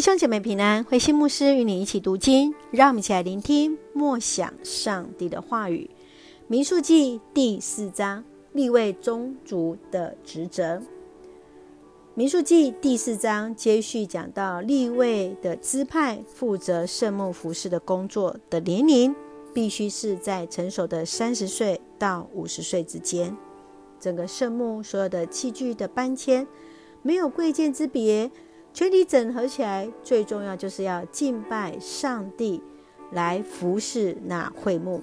弟兄姐妹平安，慧馨牧师与你一起读经，让我们一起来聆听默想上帝的话语。民数记第四章，立位宗族的职责。民数记第四章接续讲到立位的支派负责圣幕服饰的工作的年龄，必须是在成熟的三十岁到五十岁之间。整个圣幕所有的器具的搬迁，没有贵贱之别。全体整合起来，最重要就是要敬拜上帝，来服侍那会幕。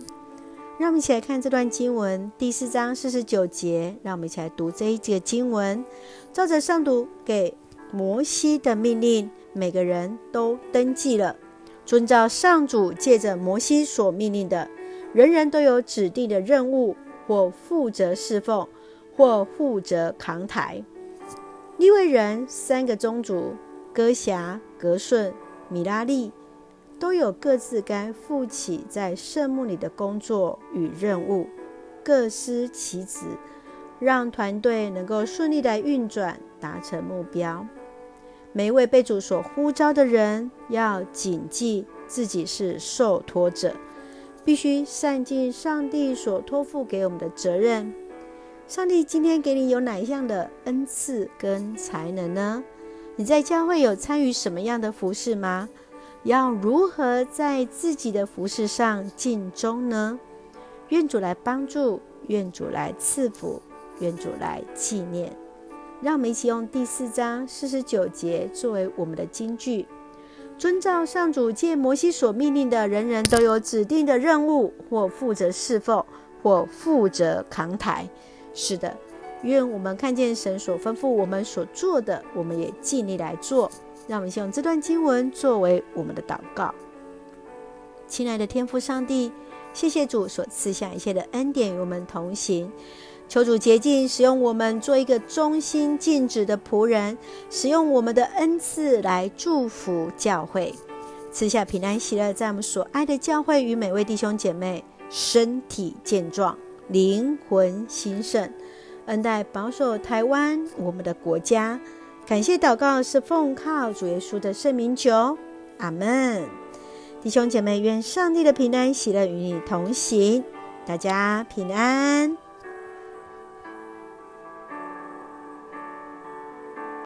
让我们一起来看这段经文，第四章四十九节。让我们一起来读这一节经文，照着上主给摩西的命令，每个人都登记了，遵照上主借着摩西所命令的，人人都有指定的任务，或负责侍奉，或负责扛抬。利未人三个宗族，哥辖、革顺、米拉利，都有各自该负起在圣幕里的工作与任务，各司其职，让团队能够顺利的运转，达成目标。每一位被主所呼召的人，要谨记自己是受托者，必须善尽上帝所托付给我们的责任。上帝今天给你有哪一样的恩赐跟才能呢？你在教会有参与什么样的服事吗？要如何在自己的服事上尽忠呢？愿主来帮助，愿主来赐福，愿主来纪念。让我们一起用第四章四十九节作为我们的金句：遵照上主借摩西所命令的，人人都有指定的任务，或负责侍奉，或负责扛抬。是的，愿我们看见神所吩咐我们所做的，我们也尽力来做。让我们先用这段经文作为我们的祷告。亲爱的天父上帝，谢谢主所赐下一切的恩典与我们同行。求主洁净，使用我们做一个忠心尽职的仆人，使用我们的恩赐来祝福教会，赐下平安喜乐，在我们所爱的教会与每位弟兄姐妹身体健壮。灵魂兴盛，恩待保守台湾，我们的国家。感谢祷告是奉靠主耶稣的圣名求，阿门。弟兄姐妹，愿上帝的平安喜乐与你同行，大家平安。